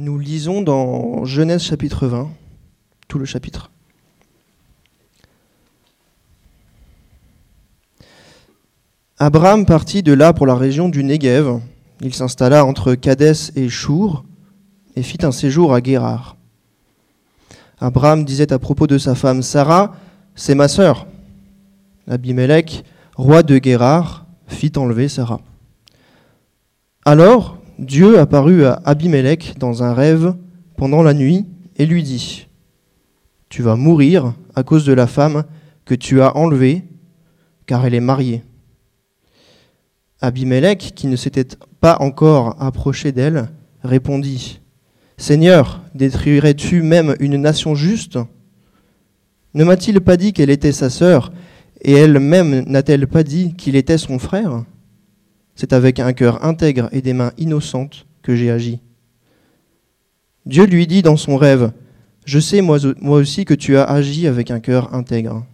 Nous lisons dans Genèse chapitre 20, tout le chapitre. Abraham partit de là pour la région du Negev. Il s'installa entre Kadès et Chour et fit un séjour à Guérard. Abraham disait à propos de sa femme Sarah, c'est ma sœur. Abimelech, roi de Guérard, fit enlever Sarah. Alors Dieu apparut à Abimelech dans un rêve pendant la nuit et lui dit, Tu vas mourir à cause de la femme que tu as enlevée, car elle est mariée. Abimelech, qui ne s'était pas encore approché d'elle, répondit, Seigneur, détruirais-tu même une nation juste? Ne m'a-t-il pas dit qu'elle était sa sœur, et elle-même n'a-t-elle pas dit qu'il était son frère? C'est avec un cœur intègre et des mains innocentes que j'ai agi. Dieu lui dit dans son rêve, Je sais moi, aussi que tu as agi avec un cœur intègre,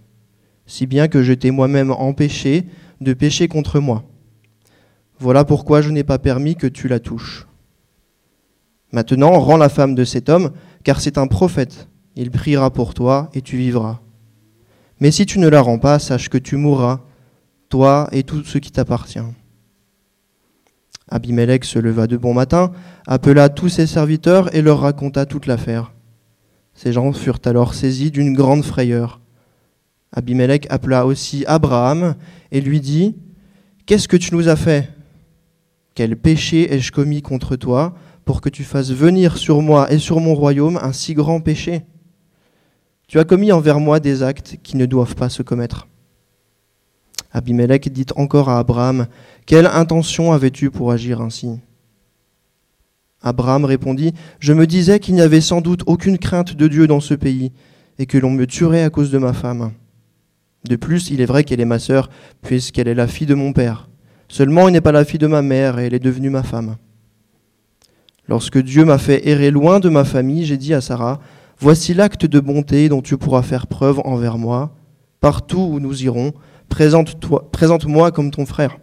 si bien que je t'ai moi-même empêché de pécher contre moi. Voilà pourquoi je n'ai pas permis que tu la touches. Maintenant, rends la femme de cet homme, car c'est un prophète. Il priera pour toi et tu vivras. Mais si tu ne la rends pas, sache que tu mourras, toi et tout ce qui t'appartient. Abimelech se leva de bon matin, appela tous ses serviteurs et leur raconta toute l'affaire. Ces gens furent alors saisis d'une grande frayeur. Abimelech appela aussi Abraham et lui dit Qu'est-ce que tu nous as fait? Quel péché ai-je commis contre toi pour que tu fasses venir sur moi et sur mon royaume un si grand péché? Tu as commis envers moi des actes qui ne doivent pas se commettre. Abimelech dit encore à Abraham, Quelle intention avais-tu pour agir ainsi? Abraham répondit, Je me disais qu'il n'y avait sans doute aucune crainte de Dieu dans ce pays, et que l'on me tuerait à cause de ma femme. De plus, il est vrai qu'elle est ma sœur, puisqu'elle est la fille de mon père. Seulement, elle n'est pas la fille de ma mère, et elle est devenue ma femme. Lorsque Dieu m'a fait errer loin de ma famille, j'ai dit à Sarah, Voici l'acte de bonté dont tu pourras faire preuve envers moi. Partout où nous irons, présente-moi comme ton frère.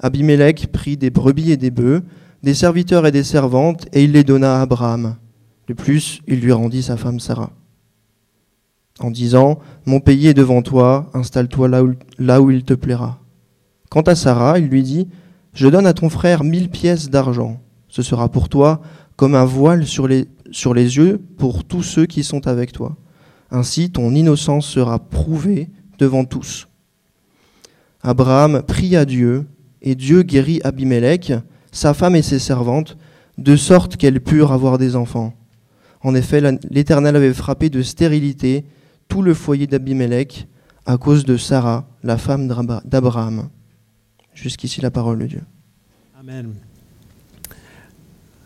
Abimelech prit des brebis et des bœufs, des serviteurs et des servantes, et il les donna à Abraham. De plus, il lui rendit sa femme Sarah. En disant, Mon pays est devant toi, installe-toi là où, il te plaira. Quant à Sarah, il lui dit, Je donne à ton frère mille pièces d'argent ce sera pour toi comme un voile sur les yeux pour tous ceux qui sont avec toi. Ainsi ton innocence sera prouvée devant tous. Abraham prie à Dieu, et Dieu guérit Abimelech, sa femme et ses servantes, de sorte qu'elles purent avoir des enfants. En effet, l'Éternel avait frappé de stérilité tout le foyer d'Abimelech à cause de Sarah, la femme d'Abraham. Jusqu'ici la parole de Dieu. Amen.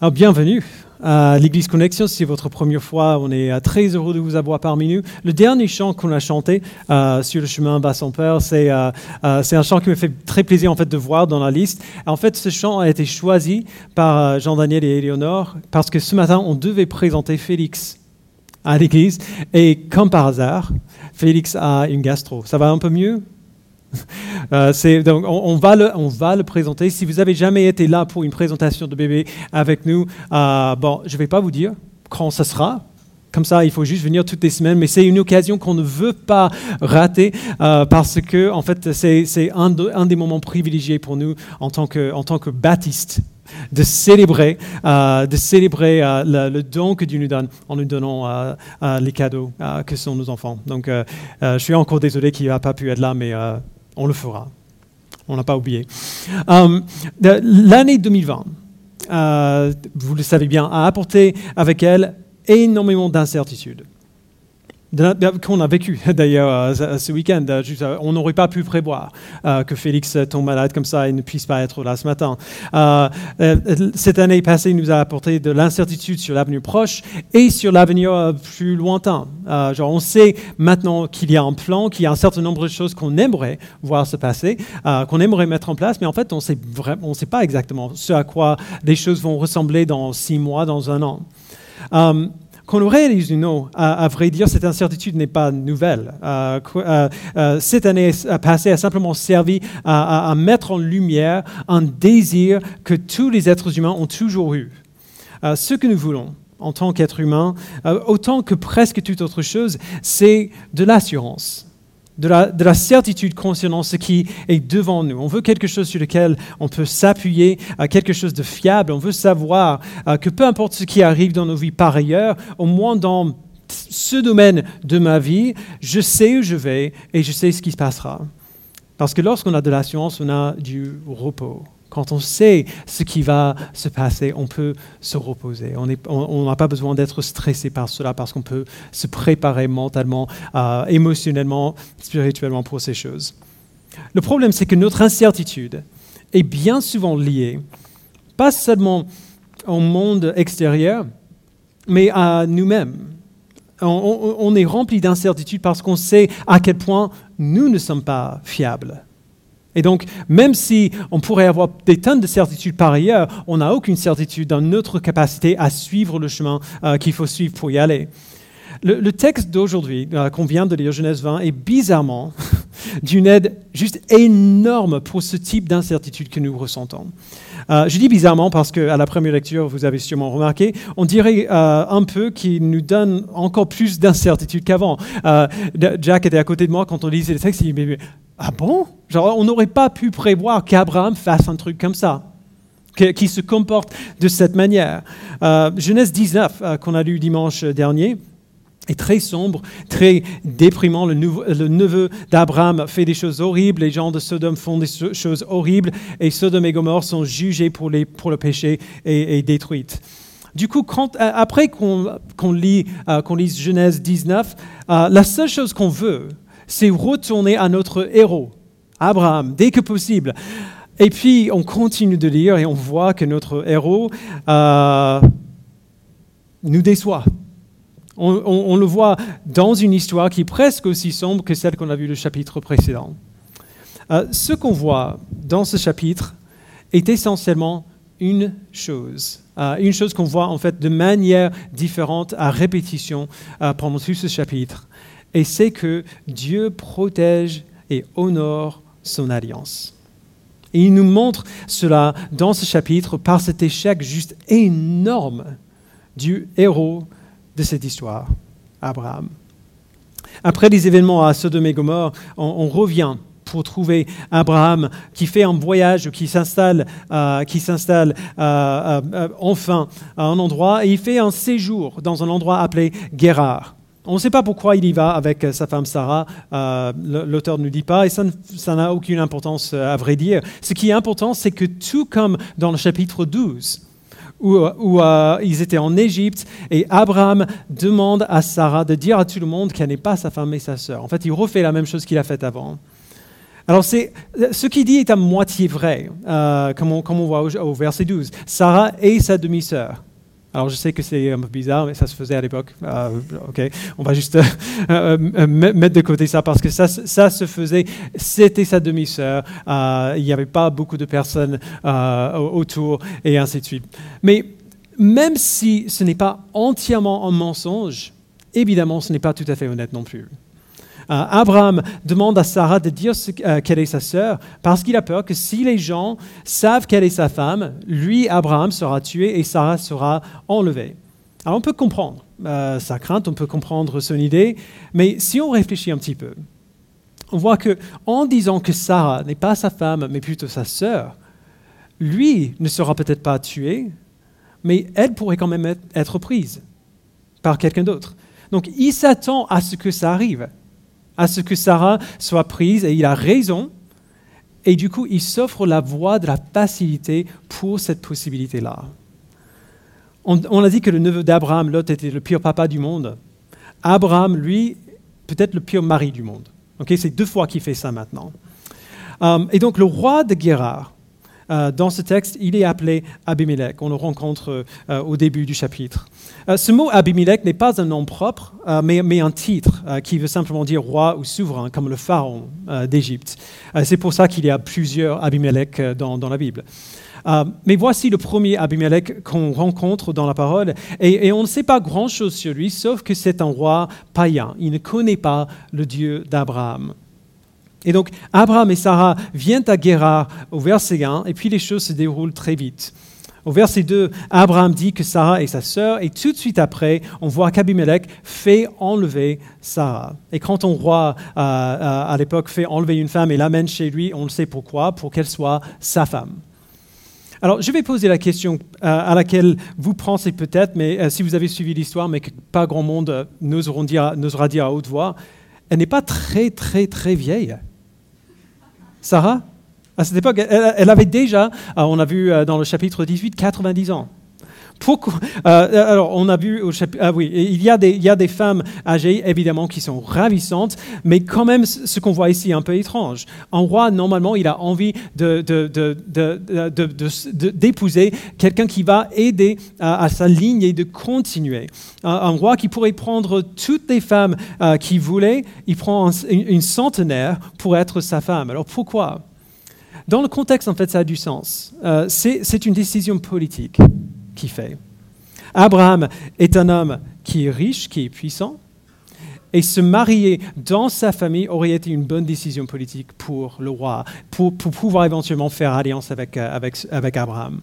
Alors, bienvenue à l'Église Connexion. Si c'est votre première fois, on est euh, très heureux de vous avoir parmi nous. Le dernier chant qu'on a chanté euh, sur le chemin bas père, c'est euh, c'est un chant qui me fait très plaisir en fait de voir dans la liste. En fait, ce chant a été choisi par Jean-Daniel et Éléonore parce que ce matin, on devait présenter Félix à l'Église et comme par hasard, Félix a une gastro. Ça va un peu mieux? Euh, donc on, va le, présenter. Si vous n'avez jamais été là pour une présentation de bébé avec nous, euh, bon, je ne vais pas vous dire quand ça sera. Comme ça, il faut juste venir toutes les semaines, mais c'est une occasion qu'on ne veut pas rater euh, parce que, en fait, c'est un, des moments privilégiés pour nous en tant que, baptistes de célébrer, de célébrer le, le, don que Dieu nous donne en nous donnant les cadeaux que sont nos enfants. Donc, je suis encore désolé qu'il n'a pas pu être là, mais on le fera. On n'a pas oublié. Euh, l'année 2020, euh, vous le savez bien, a apporté avec elle énormément d'incertitudes qu'on a vécu d'ailleurs euh, ce week-end. Euh, on n'aurait pas pu prévoir euh, que Félix tombe malade comme ça et ne puisse pas être là ce matin. cette année passée nous a apporté de l'incertitude sur l'avenir proche et sur l'avenir plus lointain. genre, on sait maintenant qu'il y a un plan, qu'il y a un certain nombre de choses qu'on aimerait voir se passer, qu'on aimerait mettre en place, mais en fait, on ne sait pas exactement ce à quoi les choses vont ressembler dans six mois, dans un an. Qu'on réalise non, à, à, vrai dire, cette incertitude n'est pas nouvelle. Euh, euh, euh, cette année passée a simplement servi à, mettre en lumière un désir que tous les êtres humains ont toujours eu. ce que nous voulons en tant qu'être humain, euh, autant que presque toute autre chose, c'est de l'assurance. De la, certitude concernant ce qui est devant nous. On veut quelque chose sur lequel on peut s'appuyer, à quelque chose de fiable. On veut savoir que peu importe ce qui arrive dans nos vies par ailleurs, au moins dans ce domaine de ma vie, je sais où je vais et je sais ce qui se passera. Parce que lorsqu'on a de l'assurance, on a du repos. Quand on sait ce qui va se passer, on peut se reposer. On n'a pas besoin d'être stressé par cela parce qu'on peut se préparer mentalement, euh, émotionnellement, spirituellement pour ces choses. Le problème, c'est que notre incertitude est bien souvent liée, pas seulement au monde extérieur, mais à nous-mêmes on, est rempli d'incertitudes parce qu'on sait à quel point nous ne sommes pas fiables. Et donc, même si on pourrait avoir des tonnes de certitudes par ailleurs, on n'a aucune certitude dans notre capacité à suivre le chemin euh, qu'il faut suivre pour y aller. Le, texte d'aujourd'hui euh, qu'on vient de lire, Genèse 20, est bizarrement d'une aide juste énorme pour ce type d'incertitude que nous ressentons. Euh, je dis bizarrement parce qu'à la première lecture, vous avez sûrement remarqué, on dirait euh, un peu qu'il nous donne encore plus d'incertitude qu'avant. Jack était à côté de moi quand on lisait le texte, il dit Ah bon? On n'aurait pas pu prévoir qu'Abraham fasse un truc comme ça qui se comporte de cette manière. Genèse 19, qu'on a lu dimanche dernier, est très sombre, très déprimant. Le, neveu d'Abraham fait des choses horribles, les gens de Sodome font des choses horribles, et Sodome et Gomorre sont jugés pour, le péché et, détruites. Du coup, après qu'on lit, euh, lise Genèse 19, euh, la seule chose qu'on veut, c'est retourner à notre héros, Abraham, dès que possible. Et puis, on continue de lire et on voit que notre héros euh, nous déçoit. On, le voit dans une histoire qui est presque aussi sombre que celle qu'on a vue le chapitre précédent. Euh, ce qu'on voit dans ce chapitre est essentiellement une chose, euh, une chose qu'on voit en fait de manière différente à répétition pendant tout ce chapitre, et c'est que Dieu protège et honore son alliance. Et il nous montre cela dans ce chapitre par cet échec juste énorme du héros de cette histoire, Abraham. Après les événements à Sodome et Gomorre, on, revient pour trouver Abraham qui fait un voyage, qui s'installe, euh, euh, euh, enfin à un endroit, et il fait un séjour dans un endroit appelé Guérard. On ne sait pas pourquoi il y va avec sa femme Sarah, l'auteur ne nous dit pas, et ça n'a aucune importance à vrai dire. Ce qui est important, c'est que tout comme dans le chapitre 12, où, euh, ils étaient en Égypte et Abraham demande à Sarah de dire à tout le monde qu'elle n'est pas sa femme mais sa sœur. En fait, il refait la même chose qu'il a fait avant. Alors, ce qu'il dit est à moitié vrai, euh, comme, on, voit au, verset 12. Sarah est sa demi-sœur. Alors je sais que c'est un peu bizarre, mais ça se faisait à l'époque. Euh, ok, on va juste euh, euh, mettre de côté ça parce que ça, ça se faisait. C'était sa demi-sœur. il n'y avait pas beaucoup de personnes autour et ainsi de suite. Mais même si ce n'est pas entièrement un mensonge, évidemment, ce n'est pas tout à fait honnête non plus. Euh, Abraham demande à Sarah de dire euh, qu'elle est sa sœur parce qu'il a peur que si les gens savent qu'elle est sa femme, lui, Abraham, sera tué et Sarah sera enlevée. Alors on peut comprendre euh, sa crainte, on peut comprendre son idée, mais si on réfléchit un petit peu, on voit que en disant que Sarah n'est pas sa femme, mais plutôt sa sœur, lui ne sera peut-être pas tué, mais elle pourrait quand même être prise par quelqu'un d'autre. Donc il s'attend à ce que ça arrive à ce que Sarah soit prise, et il a raison. Et du coup, il s'offre la voie de la facilité pour cette possibilité-là. On, a dit que le neveu d'Abraham, Lot, était le pire papa du monde. Abraham, lui, peut-être le pire mari du monde. C'est deux fois qu'il fait ça maintenant. Euh, et donc le roi de Guérard, euh, dans ce texte, il est appelé Abimelech. On le rencontre euh, au début du chapitre. Euh, ce mot Abimelech n'est pas un nom propre, mais, un titre qui veut simplement dire roi ou souverain, comme le pharaon d'Égypte. C'est pour ça qu'il y a plusieurs Abimelech dans, la Bible. mais voici le premier Abimelech qu'on rencontre dans la parole, et, on ne sait pas grand-chose sur lui, sauf que c'est un roi païen. Il ne connaît pas le Dieu d'Abraham. Et donc, Abraham et Sarah viennent à Guérard au verset 1, et puis les choses se déroulent très vite. Au verset 2, Abraham dit que Sarah est sa sœur, et tout de suite après, on voit qu'Abimelech fait enlever Sarah. Et quand on roi euh, euh, à l'époque fait enlever une femme et l'amène chez lui, on le sait pourquoi, pour qu'elle soit sa femme. Alors, je vais poser la question euh, à laquelle vous pensez peut-être, mais si vous avez suivi l'histoire, mais que pas grand monde n'osera dire, dire à haute voix, elle n'est pas très, très, très vieille. Sarah? À cette époque, elle, avait déjà, euh, on a vu euh, dans le chapitre 18, 90 ans. Pourquoi euh, Alors, on a vu au chapitre. Ah oui, il y, a des, femmes âgées, évidemment, qui sont ravissantes, mais quand même, ce qu'on voit ici est un peu étrange. Un roi, normalement, il a envie d'épouser quelqu'un qui va aider à, sa ligne et de continuer. Un, roi qui pourrait prendre toutes les femmes qu'il voulait, il prend une centenaire pour être sa femme. Alors, pourquoi? Dans le contexte, en fait, ça a du sens. Euh, c'est une décision politique qui fait. Abraham est un homme qui est riche, qui est puissant, et se marier dans sa famille aurait été une bonne décision politique pour le roi, pour, pouvoir éventuellement faire alliance avec, euh, avec, avec Abraham.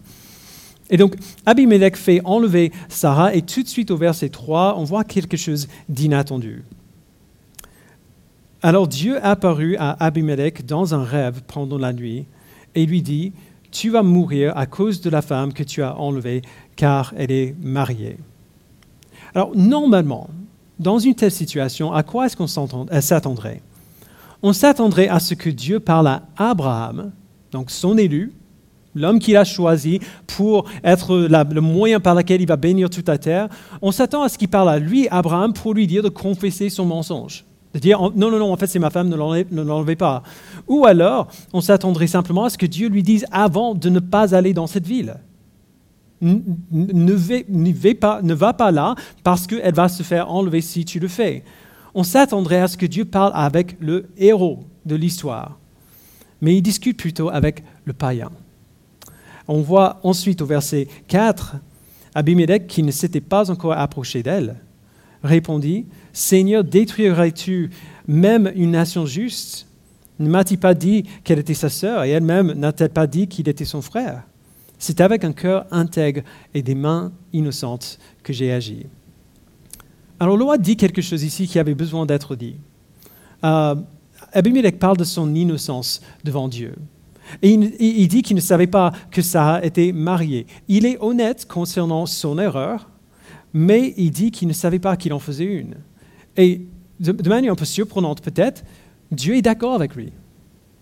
Et donc, Abimelech fait enlever Sarah, et tout de suite au verset 3, on voit quelque chose d'inattendu. Alors Dieu apparut à Abimelech dans un rêve pendant la nuit et lui dit, Tu vas mourir à cause de la femme que tu as enlevée, car elle est mariée. Alors, normalement, dans une telle situation, à quoi est-ce qu'on s'attendrait? On s'attendrait à ce que Dieu parle à Abraham, donc son élu, l'homme qu'il a choisi pour être le moyen par lequel il va bénir toute la terre. On s'attend à ce qu'il parle à lui, Abraham, pour lui dire de confesser son mensonge. Dire non, non, non, en fait c'est ma femme, ne l'enlevez pas. Ou alors, on s'attendrait simplement à ce que Dieu lui dise avant de ne pas aller dans cette ville. Ne, pas, ne va pas là parce qu'elle va se faire enlever si tu le fais. On s'attendrait à ce que Dieu parle avec le héros de l'histoire. Mais il discute plutôt avec le païen. On voit ensuite au verset 4, Abimelech, qui ne s'était pas encore approché d'elle, répondit, Seigneur, détruirais-tu même une nation juste? Ne m'a-t-il pas dit qu'elle était sa sœur et elle-même n'a-t-elle pas dit qu'il était son frère? C'est avec un cœur intègre et des mains innocentes que j'ai agi. Alors, Loa dit quelque chose ici qui avait besoin d'être dit. Euh, Abimelech parle de son innocence devant Dieu. Et il, il dit qu'il ne savait pas que Sarah était mariée. Il est honnête concernant son erreur, mais il dit qu'il ne savait pas qu'il en faisait une. Et de, manière un peu surprenante peut-être, Dieu est d'accord avec lui.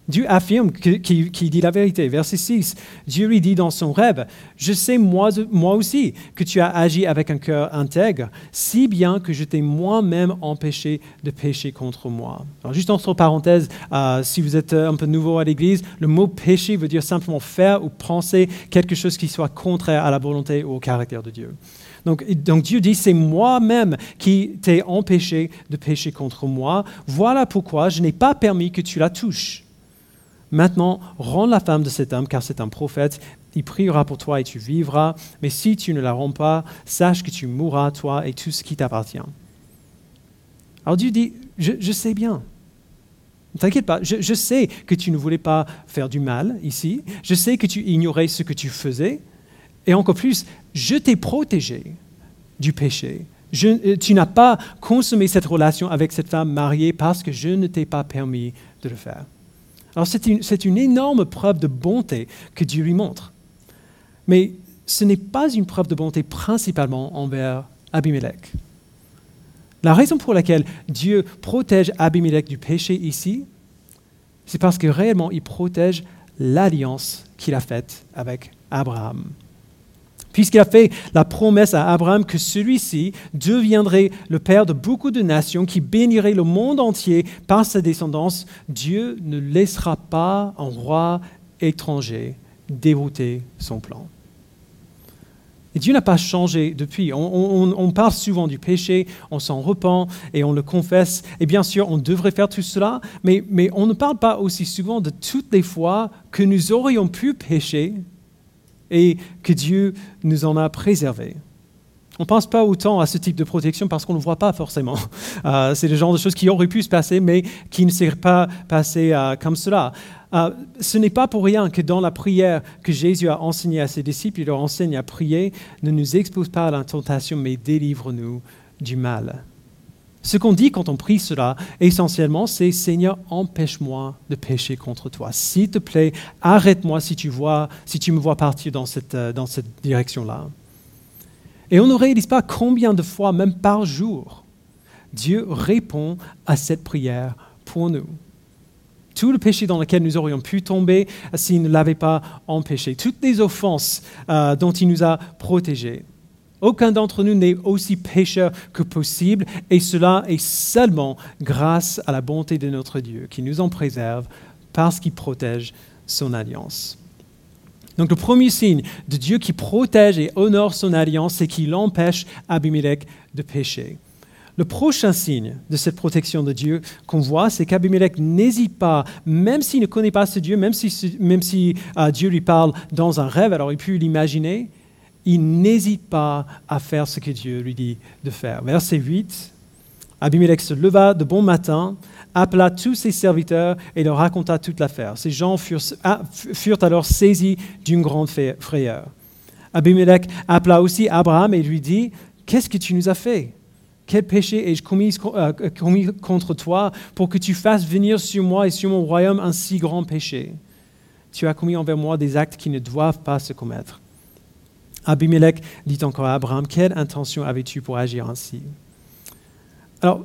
Dieu affirme qu'il dit la vérité. Verset 6, Dieu lui dit dans son rêve, Je sais moi, aussi que tu as agi avec un cœur intègre, si bien que je t'ai moi-même empêché de pécher contre moi. Juste entre parenthèses, euh, si vous êtes un peu nouveau à l'Église, le mot péché veut dire simplement faire ou penser quelque chose qui soit contraire à la volonté ou au caractère de Dieu. Donc, Dieu dit, c'est moi-même qui t'ai empêché de pécher contre moi. Voilà pourquoi je n'ai pas permis que tu la touches. Maintenant, rends la femme de cet homme, car c'est un prophète. Il priera pour toi et tu vivras. Mais si tu ne la rends pas, sache que tu mourras, toi et tout ce qui t'appartient. Alors Dieu dit, je, sais bien. Ne t'inquiète pas, je, je sais que tu ne voulais pas faire du mal ici. Je sais que tu ignorais ce que tu faisais. Et encore plus, je t'ai protégé du péché. Euh, tu n'as pas consommé cette relation avec cette femme mariée parce que je ne t'ai pas permis de le faire. Alors c'est une, une, énorme preuve de bonté que Dieu lui montre. Mais ce n'est pas une preuve de bonté principalement envers Abimelech. La raison pour laquelle Dieu protège Abimelech du péché ici, c'est parce que réellement il protège l'alliance qu'il a faite avec Abraham puisqu'il a fait la promesse à Abraham que celui-ci deviendrait le père de beaucoup de nations qui béniraient le monde entier par sa descendance, Dieu ne laissera pas un roi étranger dérouter son plan. Et Dieu n'a pas changé depuis. On, parle souvent du péché, on s'en repent et on le confesse. Et bien sûr, on devrait faire tout cela, mais, mais on ne parle pas aussi souvent de toutes les fois que nous aurions pu pécher et que Dieu nous en a préservés. On ne pense pas autant à ce type de protection parce qu'on ne le voit pas forcément. Euh, c'est le genre de choses qui auraient pu se passer, mais qui ne s'est pas passé euh, comme cela. Euh, ce n'est pas pour rien que dans la prière que Jésus a enseignée à ses disciples, il leur enseigne à prier, ne nous expose pas à la tentation, mais délivre-nous du mal. Ce qu'on dit quand on prie cela, essentiellement, c'est Seigneur, empêche-moi de pécher contre toi. S'il te plaît, arrête-moi si tu vois, si tu me vois partir dans cette, dans cette direction-là. Et on ne réalise pas combien de fois, même par jour, Dieu répond à cette prière pour nous. Tout le péché dans lequel nous aurions pu tomber s'il ne l'avait pas empêché, toutes les offenses euh, dont il nous a protégés. Aucun d'entre nous n'est aussi pécheur que possible, et cela est seulement grâce à la bonté de notre Dieu qui nous en préserve parce qu'il protège son alliance. Donc le premier signe de Dieu qui protège et honore son alliance, c'est qu'il empêche Abimelech de pécher. Le prochain signe de cette protection de Dieu qu'on voit, c'est qu'Abimelech n'hésite pas, même s'il ne connaît pas ce Dieu, même si, même si euh, Dieu lui parle dans un rêve, alors il peut l'imaginer, il n'hésite pas à faire ce que Dieu lui dit de faire. Verset 8, Abimelech se leva de bon matin, appela tous ses serviteurs et leur raconta toute l'affaire. Ces gens furent, ah, alors saisis d'une grande frayeur. Abimelech appela aussi Abraham et lui dit, Qu'est-ce que tu nous as fait? Quel péché ai-je commis, euh, commis contre toi pour que tu fasses venir sur moi et sur mon royaume un si grand péché? Tu as commis envers moi des actes qui ne doivent pas se commettre. Abimelech dit encore à Abraham, Quelle intention avais-tu pour agir ainsi? Alors,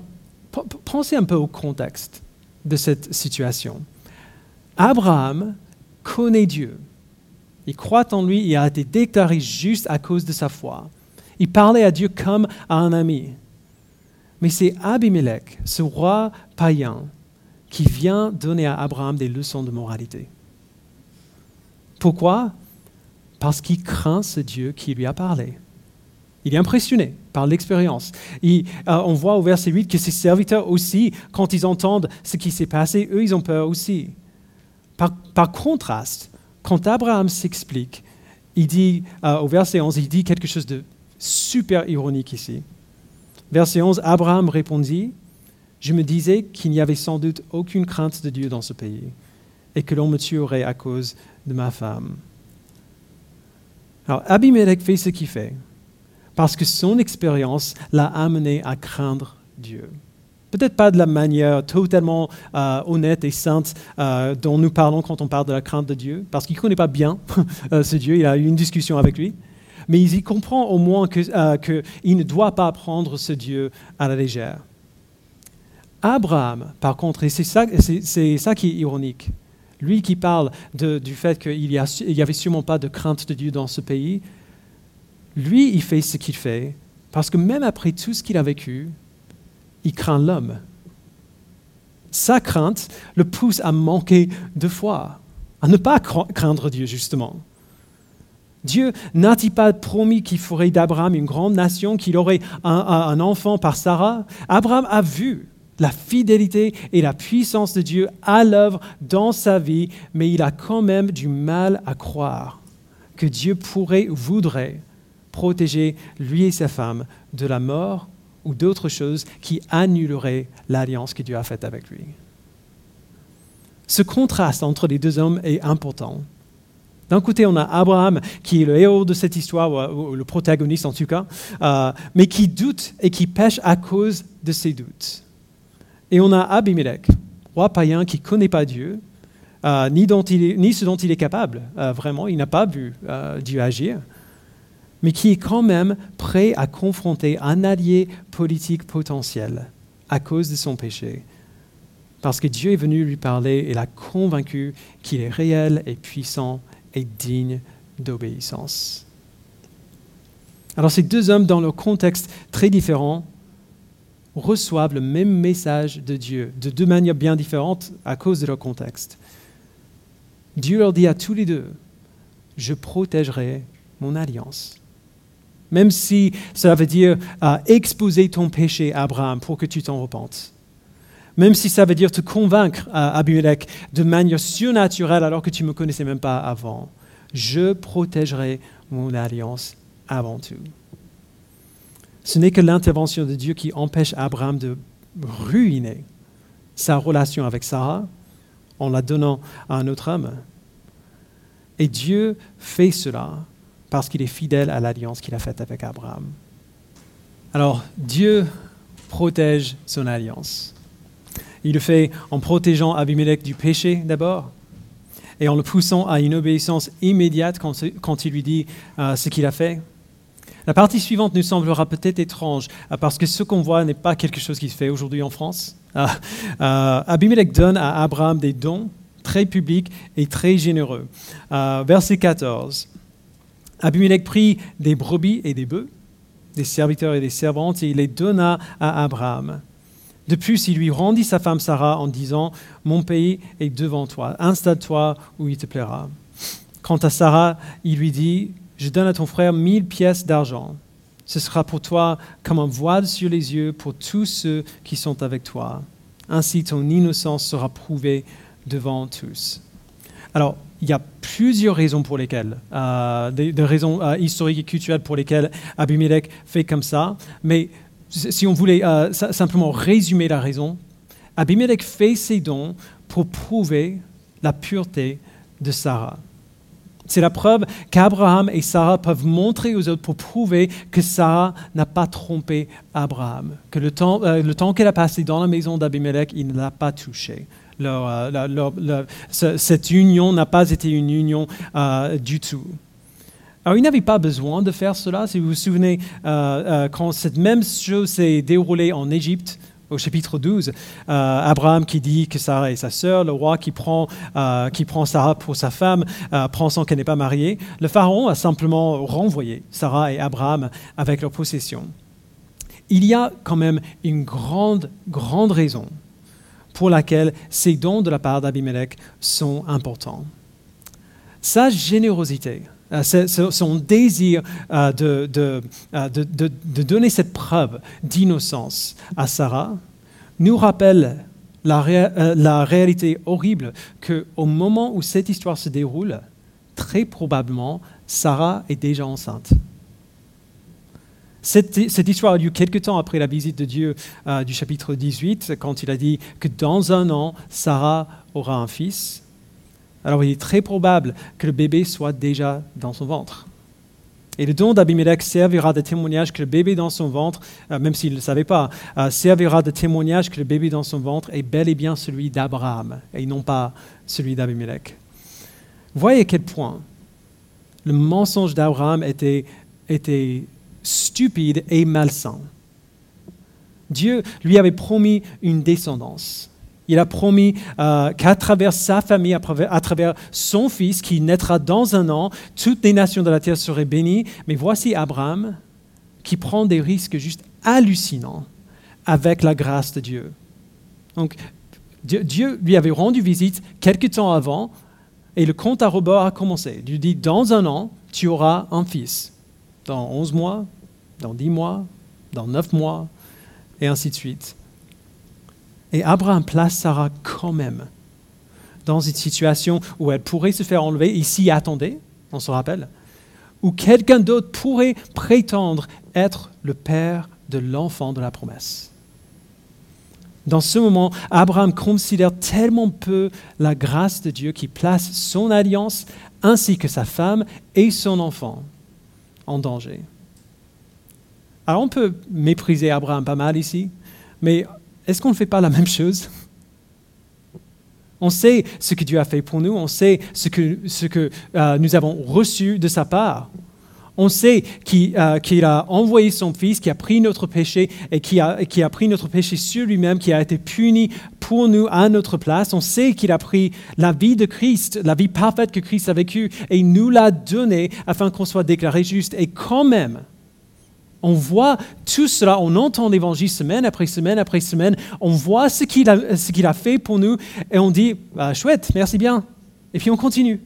pensez un peu au contexte de cette situation. Abraham connaît Dieu. Il croit en lui, il a été déclaré juste à cause de sa foi. Il parlait à Dieu comme à un ami. Mais c'est Abimelech, ce roi païen, qui vient donner à Abraham des leçons de moralité. Pourquoi? Parce qu'il craint ce Dieu qui lui a parlé. Il est impressionné par l'expérience. Euh, on voit au verset 8 que ses serviteurs aussi, quand ils entendent ce qui s'est passé, eux, ils ont peur aussi. Par, contraste, quand Abraham s'explique, il dit, euh, au verset 11, il dit quelque chose de super ironique ici. Verset 11, Abraham répondit, je me disais qu'il n'y avait sans doute aucune crainte de Dieu dans ce pays et que l'on me tuerait à cause de ma femme. Alors Abimelech fait ce qu'il fait parce que son expérience l'a amené à craindre Dieu. Peut-être pas de la manière totalement euh, honnête et sainte euh, dont nous parlons quand on parle de la crainte de Dieu, parce qu'il ne connaît pas bien euh, ce Dieu, il a eu une discussion avec lui, mais il comprend au moins qu'il ne doit pas prendre ce Dieu à la légère. Abraham, par contre, et c'est ça, ça, qui est ironique, lui qui parle du fait qu'il n'y avait sûrement pas de crainte de Dieu dans ce pays, lui, il fait ce qu'il fait parce que même après tout ce qu'il a vécu, il craint l'homme. Sa crainte le pousse à manquer de foi, à ne pas craindre Dieu, justement. Dieu n'a-t-il pas promis qu'il ferait d'Abraham une grande nation, qu'il aurait un, enfant par Sarah? Abraham a vu la fidélité et la puissance de Dieu à l'œuvre dans sa vie, mais il a quand même du mal à croire que Dieu pourrait, voudrait protéger lui et sa femme de la mort ou d'autres choses qui annuleraient l'alliance que Dieu a faite avec lui. Ce contraste entre les deux hommes est important. D'un côté, on a Abraham, qui est le héros de cette histoire, ou le protagoniste en tout cas, euh, mais qui doute et qui pêche à cause de ses doutes. Et on a Abimelech, roi païen qui ne connaît pas Dieu, euh, ni, ce dont il est capable, euh, vraiment, il n'a pas vu Dieu agir mais qui est quand même prêt à confronter un allié politique potentiel à cause de son péché. Parce que Dieu est venu lui parler et l'a convaincu qu'il est réel et puissant et digne d'obéissance. Alors ces deux hommes, dans leur contexte très différent, reçoivent le même message de Dieu, de deux manières bien différentes à cause de leur contexte. Dieu leur dit à tous les deux, je protégerai mon alliance. Même si cela veut dire euh, exposer ton péché à Abraham pour que tu t'en repentes. Même si ça veut dire te convaincre, euh, Abimelech, de manière surnaturelle alors que tu ne me connaissais même pas avant. Je protégerai mon alliance avant tout. Ce n'est que l'intervention de Dieu qui empêche Abraham de ruiner sa relation avec Sarah en la donnant à un autre homme. Et Dieu fait cela parce qu'il est fidèle à l'alliance qu'il a faite avec Abraham. Alors, Dieu protège son alliance. Il le fait en protégeant Abimelech du péché d'abord, et en le poussant à une obéissance immédiate quand, il lui dit euh, ce qu'il a fait. La partie suivante nous semblera peut-être étrange, euh, parce que ce qu'on voit n'est pas quelque chose qui se fait aujourd'hui en France. Euh, Abimelech donne à Abraham des dons très publics et très généreux. verset 14. Abimelech prit des brebis et des bœufs, des serviteurs et des servantes, et il les donna à Abraham. De plus, il lui rendit sa femme Sarah en disant, Mon pays est devant toi, installe-toi où il te plaira. Quant à Sarah, il lui dit, Je donne à ton frère mille pièces d'argent. Ce sera pour toi comme un voile sur les yeux pour tous ceux qui sont avec toi. Ainsi ton innocence sera prouvée devant tous. Alors, il y a plusieurs raisons pour lesquelles, euh, des, raisons euh, historiques et culturelles pour lesquelles Abimelech fait comme ça, mais si on voulait euh, simplement résumer la raison, Abimelech fait ses dons pour prouver la pureté de Sarah. C'est la preuve qu'Abraham et Sarah peuvent montrer aux autres pour prouver que Sarah n'a pas trompé Abraham, que le temps, euh, le temps qu'elle a passé dans la maison d'Abimelech, il ne l'a pas touché. Euh, cette union n'a pas été une union du tout. Alors, il n'avait pas besoin de faire cela. Si vous vous souvenez, euh, euh, quand cette même chose s'est déroulée en Égypte, au chapitre 12, euh, Abraham qui dit que Sarah est sa sœur, le roi qui prend, qui prend Sarah pour sa femme, pensant qu'elle n'est pas mariée, le pharaon a simplement renvoyé Sarah et Abraham avec leur possession. Il y a quand même une grande, grande raison pour laquelle ces dons de la part d'Abimelech sont importants. Sa générosité, euh, son désir euh, euh, de, de, donner cette preuve d'innocence à Sarah nous rappelle la, la réalité horrible qu'au moment où cette histoire se déroule, très probablement, Sarah est déjà enceinte. Cette, cette, histoire a lieu quelque temps après la visite de Dieu du chapitre 18, quand il a dit que dans un an, Sarah aura un fils. Alors il est très probable que le bébé soit déjà dans son ventre. Et le don d'Abimelech servira de témoignage que le bébé dans son ventre, euh, même s'il ne le savait pas, euh, servira de témoignage que le bébé dans son ventre est bel et bien celui d'Abraham et non pas celui d'Abimelech. Voyez à quel point le mensonge d'Abraham était, était stupide et malsain. Dieu lui avait promis une descendance. Il a promis euh, qu'à travers sa famille, à travers, son fils qui naîtra dans un an, toutes les nations de la terre seraient bénies. Mais voici Abraham qui prend des risques juste hallucinants avec la grâce de Dieu. Donc, Dieu, lui avait rendu visite quelque temps avant et le compte à rebours a commencé. Lui dit, dans un an, tu auras un fils. Dans onze mois, dans dix mois, dans neuf mois, et ainsi de suite. Et Abraham place Sarah quand même dans une situation où elle pourrait se faire enlever, et s'y attendait, on se rappelle, où quelqu'un d'autre pourrait prétendre être le père de l'enfant de la promesse. Dans ce moment, Abraham considère tellement peu la grâce de Dieu qui place son alliance ainsi que sa femme et son enfant en danger. Alors on peut mépriser Abraham pas mal ici, mais est-ce qu'on ne fait pas la même chose? On sait ce que Dieu a fait pour nous, on sait ce que, ce que euh, nous avons reçu de sa part. On sait euh, qu'il a envoyé son Fils, qui a pris notre péché et qui a, qui a pris notre péché sur lui-même, qui a été puni pour nous à notre place. On sait qu'il a pris la vie de Christ, la vie parfaite que Christ a vécue, et il nous l'a donnée afin qu'on soit déclaré juste. Et quand même, on voit tout cela, on entend l'évangile semaine après semaine après semaine, on voit ce qu'il a, fait pour nous et on dit bah, chouette, merci bien. Et puis on continue.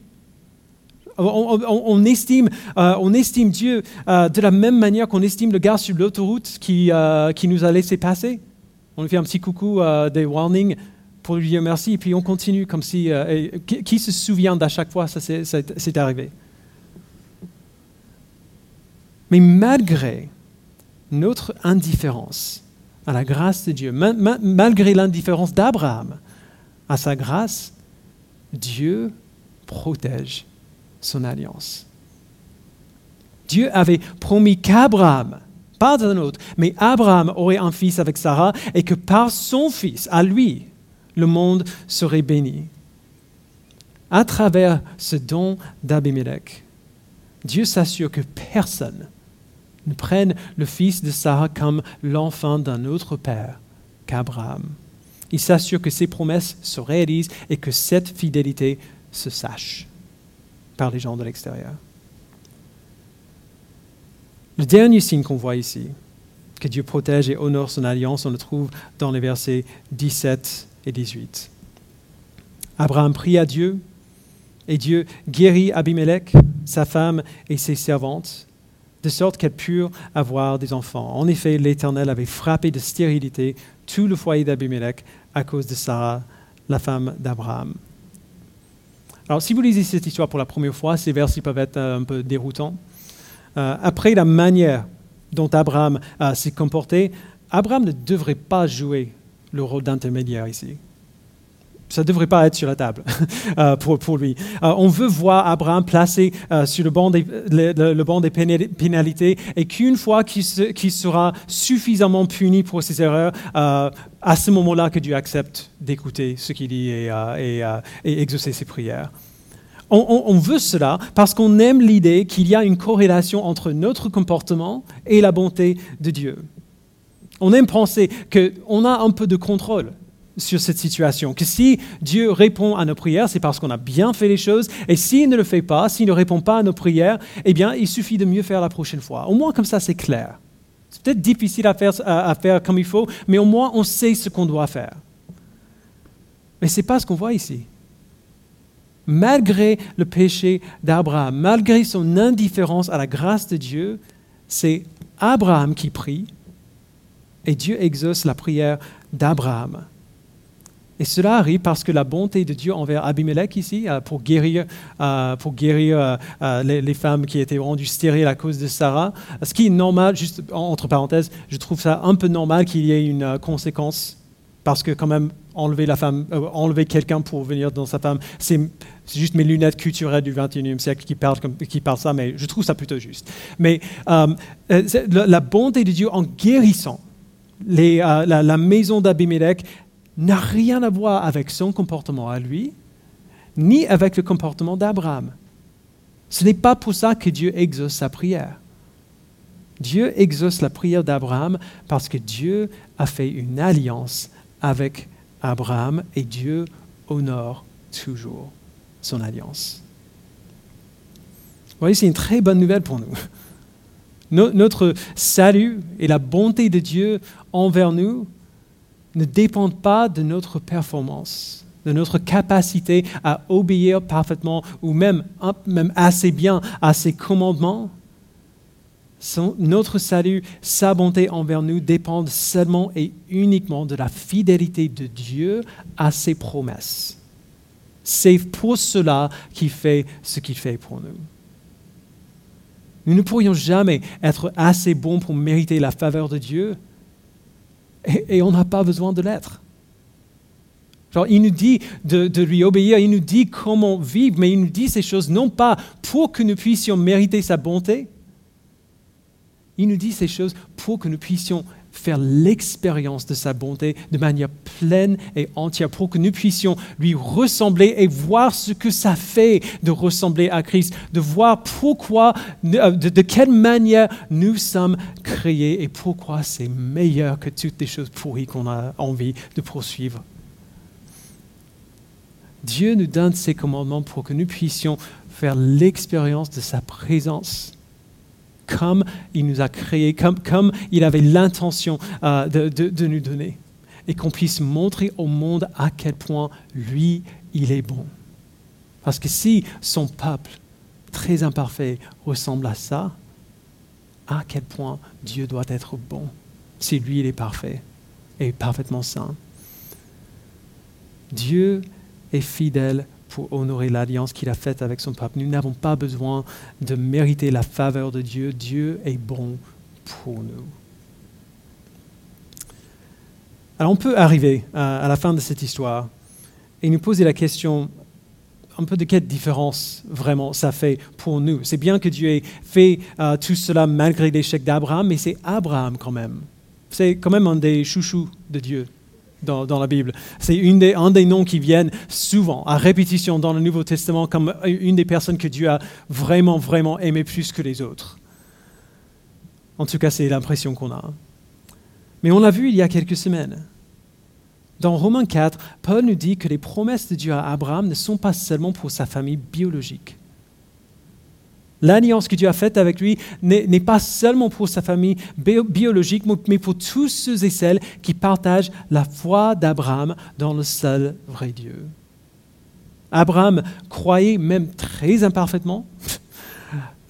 On, estime, euh, on estime Dieu euh, de la même manière qu'on estime le gars sur l'autoroute qui, euh, nous a laissé passer. On lui fait un petit coucou des warnings pour lui dire merci, et puis on continue comme si. qui, se souvient d'à chaque fois ça c'est arrivé Mais malgré notre indifférence à la grâce de Dieu, malgré l'indifférence d'Abraham à sa grâce, Dieu protège son alliance. Dieu avait promis qu'Abraham, pas un autre, mais Abraham aurait un fils avec Sarah et que par son fils, à lui, le monde serait béni. À travers ce don d'Abimelech, Dieu s'assure que personne ne prenne le fils de Sarah comme l'enfant d'un autre père qu'Abraham. Il s'assure que ses promesses se réalisent et que cette fidélité se sache par les gens de l'extérieur. Le dernier signe qu'on voit ici, que Dieu protège et honore son alliance, on le trouve dans les versets 17 et 18. Abraham prie à Dieu et Dieu guérit Abimelech, sa femme et ses servantes, de sorte qu'elles purent avoir des enfants. En effet, l'Éternel avait frappé de stérilité tout le foyer d'Abimelech à cause de Sarah, la femme d'Abraham. Alors, si vous lisez cette histoire pour la première fois, ces versets peuvent être euh, un peu déroutants. Euh, après la manière dont Abraham euh, s'est comporté, Abraham ne devrait pas jouer le rôle d'intermédiaire ici. Ça ne devrait pas être sur la table pour, lui. on veut voir Abraham placé sur le banc des, le, banc des pénalités et qu'une fois qu'il sera suffisamment puni pour ses erreurs, à ce moment-là que Dieu accepte d'écouter ce qu'il dit et, euh, et, exaucer ses prières. On, veut cela parce qu'on aime l'idée qu'il y a une corrélation entre notre comportement et la bonté de Dieu. On aime penser qu'on a un peu de contrôle sur cette situation, que si Dieu répond à nos prières, c'est parce qu'on a bien fait les choses, et s'il ne le fait pas, s'il ne répond pas à nos prières, eh bien, il suffit de mieux faire la prochaine fois. Au moins, comme ça, c'est clair. C'est peut-être difficile à faire, comme il faut, mais au moins on sait ce qu'on doit faire. Mais ce n'est pas ce qu'on voit ici. Malgré le péché d'Abraham, malgré son indifférence à la grâce de Dieu, c'est Abraham qui prie et Dieu exauce la prière d'Abraham. Et cela arrive parce que la bonté de Dieu envers Abimelech ici, euh, pour guérir, euh, pour guérir euh, les, femmes qui étaient rendues stériles à cause de Sarah, ce qui est normal, juste entre parenthèses, je trouve ça un peu normal qu'il y ait une conséquence, parce que quand même, enlever, la enlever quelqu'un pour venir dans sa femme, c'est juste mes lunettes culturelles du 21e siècle qui parlent, qui parlent ça, mais je trouve ça plutôt juste. Mais la bonté de Dieu en guérissant la, la, maison d'Abimelech n'a rien à voir avec son comportement à lui, ni avec le comportement d'Abraham. Ce n'est pas pour ça que Dieu exauce sa prière. Dieu exauce la prière d'Abraham parce que Dieu a fait une alliance avec Abraham et Dieu honore toujours son alliance. Vous voyez, c'est une très bonne nouvelle pour nous. Notre salut et la bonté de Dieu envers nous ne dépendent pas de notre performance, de notre capacité à obéir parfaitement ou même, assez bien à ses commandements. notre salut, sa bonté envers nous dépendent seulement et uniquement de la fidélité de Dieu à ses promesses. C'est pour cela qu'il fait ce qu'il fait pour nous. Nous ne pourrions jamais être assez bons pour mériter la faveur de Dieu, et, on n'a pas besoin de l'être. Il nous dit de, de, lui obéir, il nous dit comment vivre, mais il nous dit ces choses non pas pour que nous puissions mériter sa bonté, il nous dit ces choses pour que nous puissions faire l'expérience de sa bonté de manière pleine et entière pour que nous puissions lui ressembler et voir ce que ça fait de ressembler à Christ, de voir pourquoi, de, de quelle manière nous sommes créés et pourquoi c'est meilleur que toutes les choses pourries qu'on a envie de poursuivre. Dieu nous donne ses commandements pour que nous puissions faire l'expérience de sa présence comme il nous a créés, comme, il avait l'intention euh, de, nous donner. Et qu'on puisse montrer au monde à quel point lui, il est bon. Parce que si son peuple, très imparfait, ressemble à ça, à quel point Dieu doit être bon si lui, il est parfait et parfaitement saint? Dieu est fidèle pour honorer l'alliance qu'il a faite avec son peuple. Nous n'avons pas besoin de mériter la faveur de Dieu. Dieu est bon pour nous. Alors on peut arriver à, la fin de cette histoire et nous poser la question un peu de quelle différence vraiment ça fait pour nous. C'est bien que Dieu ait fait euh, tout cela malgré l'échec d'Abraham, mais c'est Abraham quand même. C'est quand même un des chouchous de Dieu dans, la Bible. C'est un des noms qui viennent souvent, à répétition dans le Nouveau Testament, comme une des personnes que Dieu a vraiment, vraiment aimé plus que les autres. En tout cas, c'est l'impression qu'on a. Mais on l'a vu il y a quelques semaines. Dans Romains 4, Paul nous dit que les promesses de Dieu à Abraham ne sont pas seulement pour sa famille biologique. L'alliance que Dieu a faite avec lui n'est pas seulement pour sa famille biologique, mais pour tous ceux et celles qui partagent la foi d'Abraham dans le seul vrai Dieu. Abraham croyait même très imparfaitement.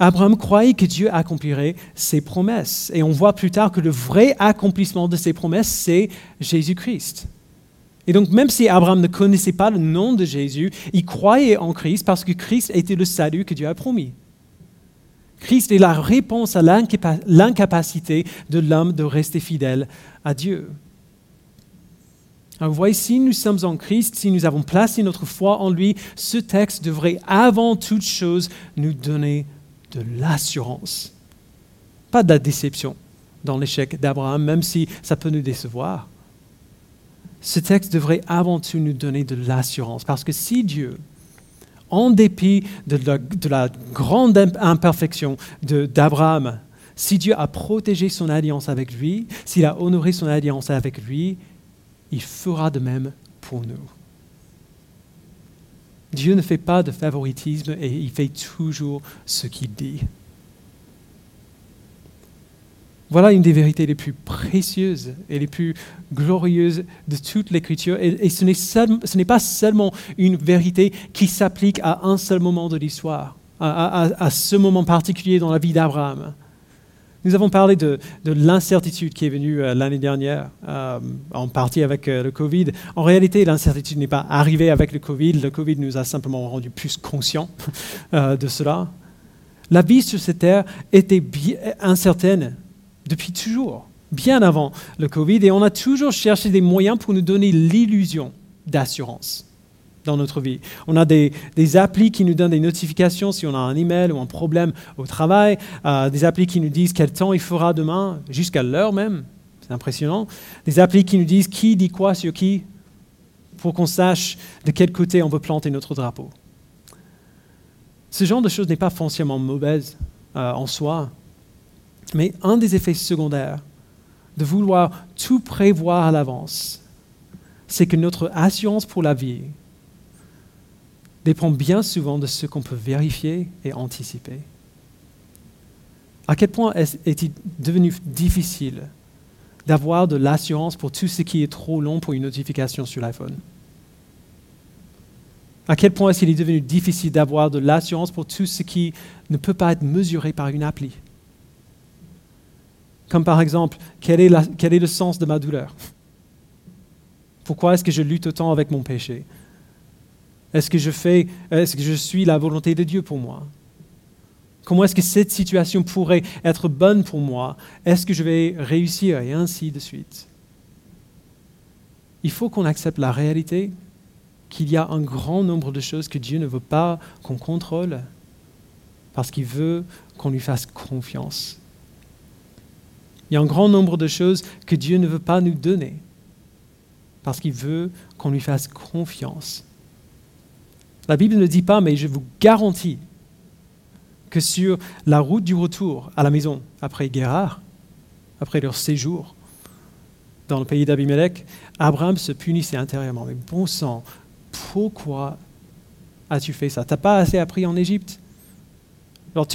Abraham croyait que Dieu accomplirait ses promesses. Et on voit plus tard que le vrai accomplissement de ses promesses, c'est Jésus-Christ. Et donc même si Abraham ne connaissait pas le nom de Jésus, il croyait en Christ parce que Christ était le salut que Dieu a promis. Christ est la réponse à l'incapacité de l'homme de rester fidèle à Dieu. Alors vous voyez, si nous sommes en Christ, si nous avons placé notre foi en lui, ce texte devrait avant toute chose nous donner de l'assurance, pas de la déception dans l'échec d'Abraham, même si ça peut nous décevoir. Ce texte devrait avant tout nous donner de l'assurance, parce que si Dieu en dépit de la, grande imperfection d'Abraham, si Dieu a protégé son alliance avec lui, s'il a honoré son alliance avec lui, il fera de même pour nous. Dieu ne fait pas de favoritisme et il fait toujours ce qu'il dit. Voilà une des vérités les plus précieuses et les plus glorieuses de toute l'Écriture. Et, ce n'est pas seulement une vérité qui s'applique à un seul moment de l'histoire, à, ce moment particulier dans la vie d'Abraham. Nous avons parlé de, l'incertitude qui est venue euh, l'année dernière, euh, en partie avec euh, le Covid. En réalité, l'incertitude n'est pas arrivée avec le Covid. Le Covid nous a simplement rendu plus conscients de cela. La vie sur cette terre était incertaine depuis toujours, bien avant le Covid, et on a toujours cherché des moyens pour nous donner l'illusion d'assurance dans notre vie. On a des, applis qui nous donnent des notifications si on a un email ou un problème au travail, euh, des applis qui nous disent quel temps il fera demain, jusqu'à l'heure même, c'est impressionnant, des applis qui nous disent qui dit quoi sur qui, pour qu'on sache de quel côté on veut planter notre drapeau. Ce genre de choses n'est pas foncièrement mauvaise euh, en soi, mais un des effets secondaires de vouloir tout prévoir à l'avance, c'est que notre assurance pour la vie dépend bien souvent de ce qu'on peut vérifier et anticiper. À quel point est-il devenu difficile d'avoir de l'assurance pour tout ce qui est trop long pour une notification sur l'iPhone? À quel point est-il devenu difficile d'avoir de l'assurance pour tout ce qui ne peut pas être mesuré par une appli? Comme par exemple, quel est, le sens de ma douleur? Pourquoi est-ce que je lutte autant avec mon péché? Est-ce que est-ce que je suis la volonté de Dieu pour moi? Comment est-ce que cette situation pourrait être bonne pour moi? Est-ce que je vais réussir? Et ainsi de suite. Il faut qu'on accepte la réalité qu'il y a un grand nombre de choses que Dieu ne veut pas qu'on contrôle parce qu'il veut qu'on lui fasse confiance. Il y a un grand nombre de choses que Dieu ne veut pas nous donner parce qu'il veut qu'on lui fasse confiance. La Bible ne dit pas, mais je vous garantis que sur la route du retour à la maison, après Guérard, après leur séjour dans le pays d'Abimelech, Abraham se punissait intérieurement. Mais bon sang, pourquoi as-tu fait ça? Tu n'as pas assez appris en Égypte? Alors,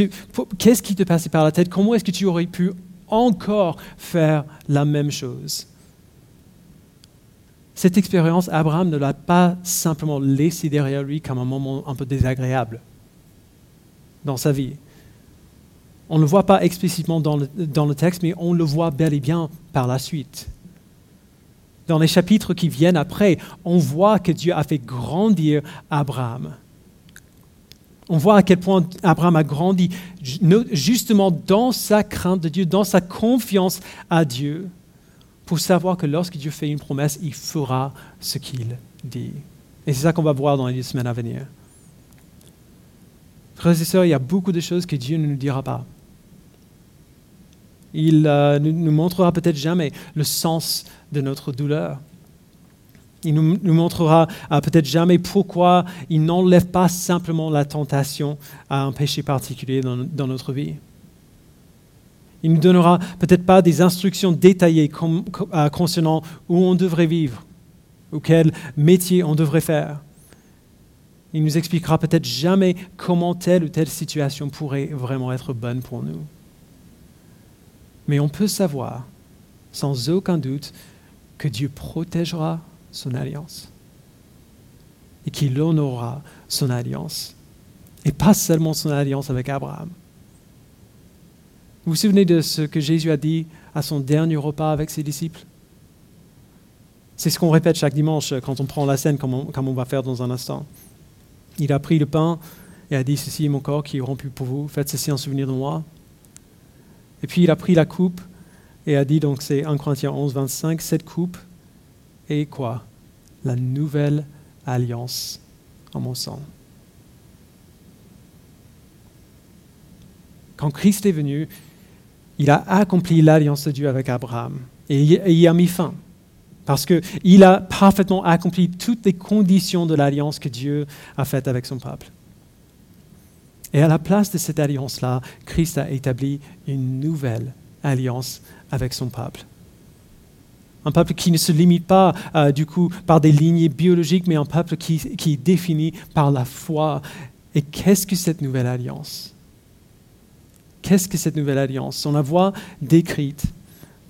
qu'est-ce qui te passait par la tête? Comment est-ce que tu aurais pu encore faire la même chose. Cette expérience, Abraham ne l'a pas simplement laissé derrière lui comme un moment un peu désagréable dans sa vie. On ne le voit pas explicitement dans le, dans le texte, mais on le voit bel et bien par la suite. Dans les chapitres qui viennent après, on voit que Dieu a fait grandir Abraham on voit à quel point Abraham a grandi justement dans sa crainte de Dieu, dans sa confiance à Dieu, pour savoir que lorsque Dieu fait une promesse, il fera ce qu'il dit. Et c'est ça qu'on va voir dans les semaines à venir. Frères et sœurs, il y a beaucoup de choses que Dieu ne nous dira pas. Il euh, ne nous montrera peut-être jamais le sens de notre douleur. Il nous, nous montrera euh, peut-être jamais pourquoi il n'enlève pas simplement la tentation à un péché particulier dans, notre vie. Il ne nous donnera peut-être pas des instructions détaillées euh, concernant où on devrait vivre ou quel métier on devrait faire. Il nous expliquera peut-être jamais comment telle ou telle situation pourrait vraiment être bonne pour nous. Mais on peut savoir, sans aucun doute, que Dieu protégera son alliance et qu'il honorera son alliance. Et pas seulement son alliance avec Abraham. Vous vous souvenez de ce que Jésus a dit à son dernier repas avec ses disciples? C'est ce qu'on répète chaque dimanche quand on prend la scène, comme on, comme on va faire dans un instant. Il a pris le pain et a dit, ceci est mon corps qui est rompu pour vous, faites ceci en souvenir de moi. Et puis il a pris la coupe et a dit, donc c'est 1 Corinthiens 11, 25, cette coupe est quoi? La nouvelle alliance en mon sang. Quand Christ est venu, il a accompli l'alliance de Dieu avec Abraham et il y a mis fin. Parce qu'il a parfaitement accompli toutes les conditions de l'alliance que Dieu a faite avec son peuple. Et à la place de cette alliance-là, Christ a établi une nouvelle alliance avec son peuple. Un peuple qui ne se limite pas, euh, du coup, par des lignées biologiques, mais un peuple qui, est défini par la foi. Et qu'est-ce que cette nouvelle alliance? Qu'est-ce que cette nouvelle alliance? On la voit décrite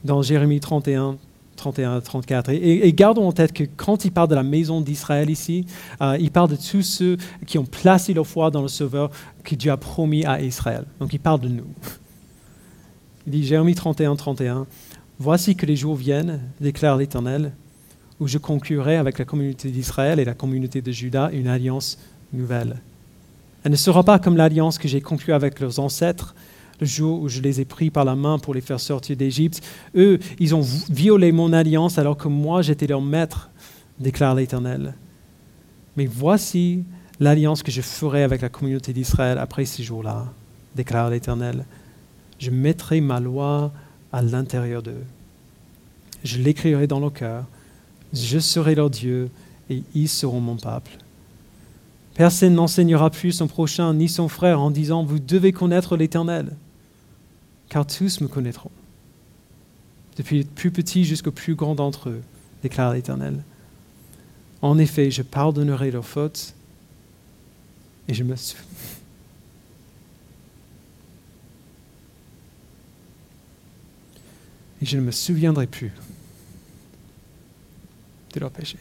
dans Jérémie 31, 31 34. Et, gardons en tête que quand il parle de la maison d'Israël ici, euh, il parle de tous ceux qui ont placé leur foi dans le Sauveur que Dieu a promis à Israël. Donc il parle de nous. Il dit Jérémie 31, 31, Voici que les jours viennent, déclare l'Éternel, où je conclurai avec la communauté d'Israël et la communauté de Juda une alliance nouvelle. Elle ne sera pas comme l'alliance que j'ai conclue avec leurs ancêtres le jour où je les ai pris par la main pour les faire sortir d'Égypte. Eux, ils ont violé mon alliance alors que moi j'étais leur maître, déclare l'Éternel. Mais voici l'alliance que je ferai avec la communauté d'Israël après ces jours-là, déclare l'Éternel. Je mettrai ma loi à l'intérieur d'eux. Je l'écrirai dans leur cœur. Je serai leur Dieu et ils seront mon peuple. Personne n'enseignera plus son prochain ni son frère en disant Vous devez connaître l'Éternel car tous me connaîtront, depuis le plus petit jusqu'au plus grand d'entre eux, déclare l'Éternel. En effet, je pardonnerai leurs fautes et je me et je ne me souviendrai plus de leurs péchés.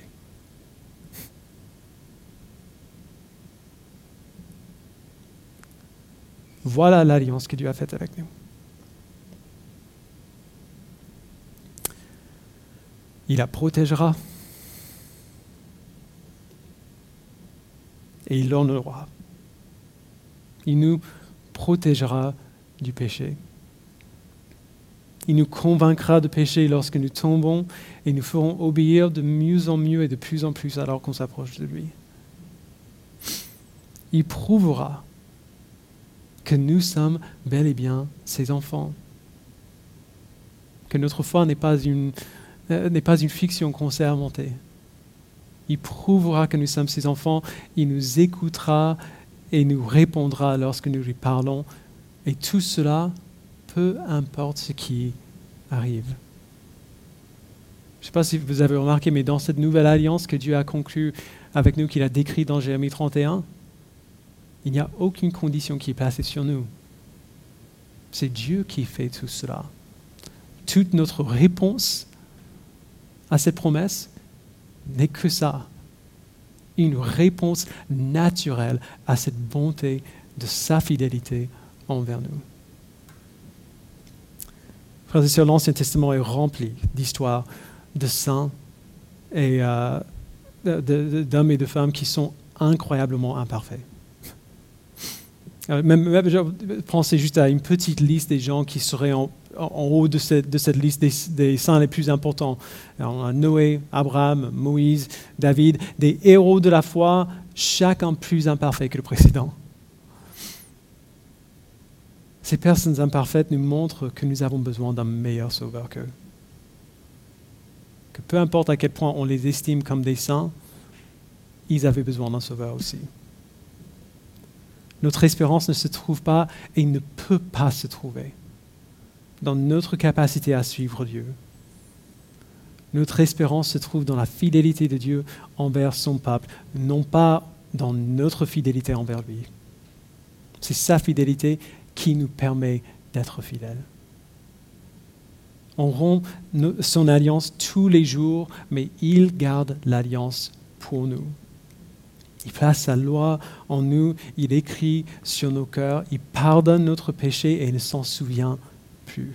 Voilà l'alliance que Dieu a faite avec nous. il la protégera et il l'honorera. Il nous protégera du péché. Il nous convaincra de péché lorsque nous tombons et nous ferons obéir de mieux en mieux et de plus en plus alors qu'on s'approche de lui. Il prouvera que nous sommes bel et bien ses enfants, que notre foi n'est pas une, euh, n'est pas une fiction qu'on s'est inventée. Il prouvera que nous sommes ses enfants, il nous écoutera et nous répondra lorsque nous lui parlons. Et tout cela, peu importe ce qui arrive. Je ne sais pas si vous avez remarqué, mais dans cette nouvelle alliance que Dieu a conclue avec nous, qu'il a décrit dans Jérémie 31, il n'y a aucune condition qui est placée sur nous. C'est Dieu qui fait tout cela. Toute notre réponse à cette promesse n'est que ça, une réponse naturelle à cette bonté de sa fidélité envers nous. Frères et sœurs, l'Ancien Testament est rempli d'histoires de saints et euh, d'hommes et de femmes qui sont incroyablement imparfaits. Euh, même, pensez juste à une petite liste des gens qui seraient en haut de cette, de cette liste des, des, saints les plus importants. Noé, Abraham, Moïse, David, des héros de la foi, chacun plus imparfait que le précédent. Ces personnes imparfaites nous montrent que nous avons besoin d'un meilleur sauveur qu'eux. Que peu importe à quel point on les estime comme des saints, ils avaient besoin d'un sauveur aussi. Notre espérance ne se trouve pas et ne peut pas se trouver dans notre capacité à suivre Dieu. Notre espérance se trouve dans la fidélité de Dieu envers son peuple, non pas dans notre fidélité envers lui. C'est sa fidélité qui nous permet d'être fidèles. On rompt son alliance tous les jours, mais il garde l'alliance pour nous. Il place sa loi en nous, il écrit sur nos cœurs, il pardonne notre péché et il ne s'en souvient plus.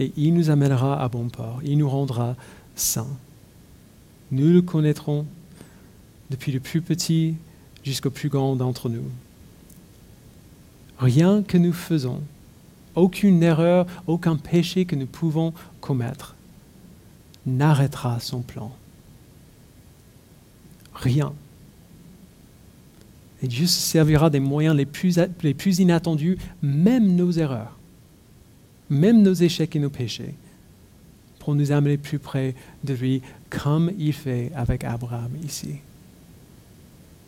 Et il nous amènera à bon port, il nous rendra saints. Nous le connaîtrons depuis le plus petit jusqu'au plus grand d'entre nous. Rien que nous faisons, aucune erreur, aucun péché que nous pouvons commettre n'arrêtera son plan rien. Et Dieu se servira des moyens les plus, les plus inattendus, même nos erreurs, même nos échecs et nos péchés, pour nous amener plus près de lui, comme il fait avec Abraham ici.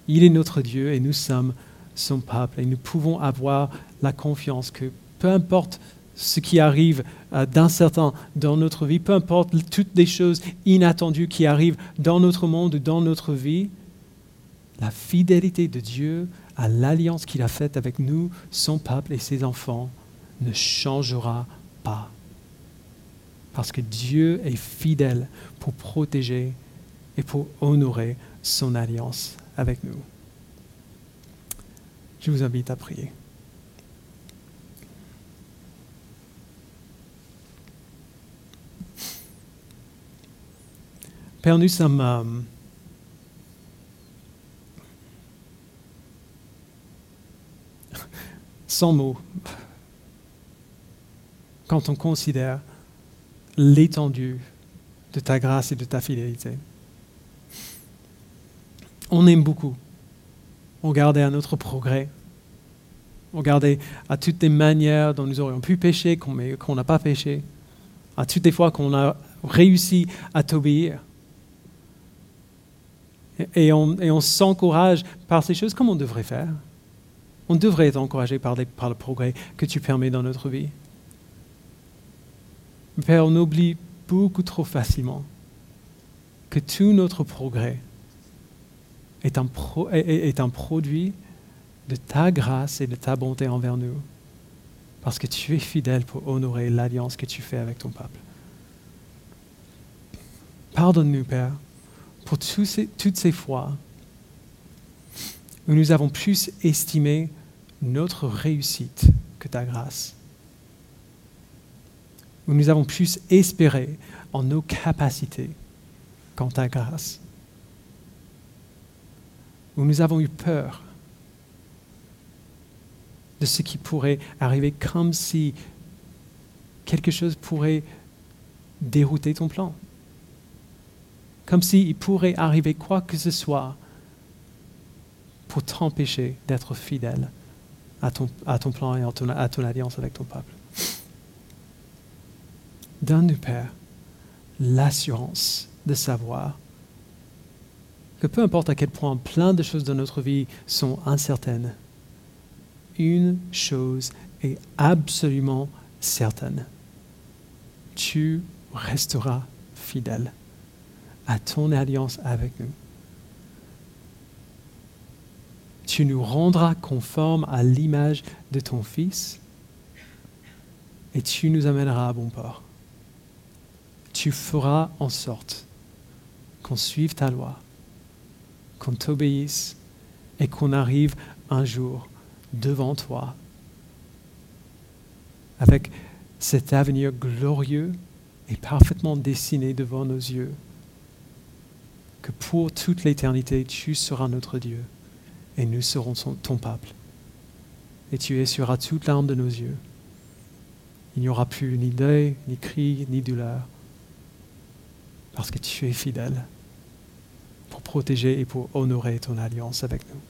Il est notre Dieu et nous sommes son peuple et nous pouvons avoir la confiance que peu importe ce qui arrive euh, d'incertain dans notre vie, peu importe toutes les choses inattendues qui arrivent dans notre monde ou dans notre vie, la fidélité de Dieu à l'alliance qu'il a faite avec nous, son peuple et ses enfants, ne changera pas. Parce que Dieu est fidèle pour protéger et pour honorer son alliance avec nous. Je vous invite à prier. Père, nous euh, sans mots quand on considère l'étendue de ta grâce et de ta fidélité. On aime beaucoup regarder à notre progrès, regarder à toutes les manières dont nous aurions pu pécher, qu'on n'a pas péché, à toutes les fois qu'on a réussi à t'obéir. Et on, s'encourage par ces choses comme on devrait faire. On devrait être encouragé par, le progrès que tu permets dans notre vie. Père, on oublie beaucoup trop facilement que tout notre progrès est un produit de ta grâce et de ta bonté envers nous, parce que tu es fidèle pour honorer l'alliance que tu fais avec ton peuple. Pardonne-nous, Père, pour toutes ces fois où nous avons plus estimé notre réussite que ta grâce, où nous avons plus espéré en nos capacités qu'en ta grâce, où nous avons eu peur de ce qui pourrait arriver comme si quelque chose pourrait dérouter ton plan comme s'il pourrait arriver quoi que ce soit pour t'empêcher d'être fidèle à ton, à ton plan et à ton, à ton alliance avec ton peuple. Donne-nous, Père, l'assurance de savoir que peu importe à quel point plein de choses dans notre vie sont incertaines, une chose est absolument certaine. Tu resteras fidèle à ton alliance avec nous. Tu nous rendras conformes à l'image de ton Fils et tu nous amèneras à bon port. Tu feras en sorte qu'on suive ta loi, qu'on t'obéisse et qu'on arrive un jour devant toi avec cet avenir glorieux et parfaitement dessiné devant nos yeux que pour toute l'éternité, tu seras notre Dieu et nous serons ton peuple. Et tu essuieras toute larme de nos yeux. il n'y aura plus ni deuil, ni cri, ni douleur, parce que tu es fidèle pour protéger et pour honorer ton alliance avec nous.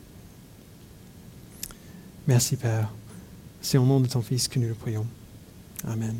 Merci Père. C'est au nom de ton Fils que nous le prions. Amen.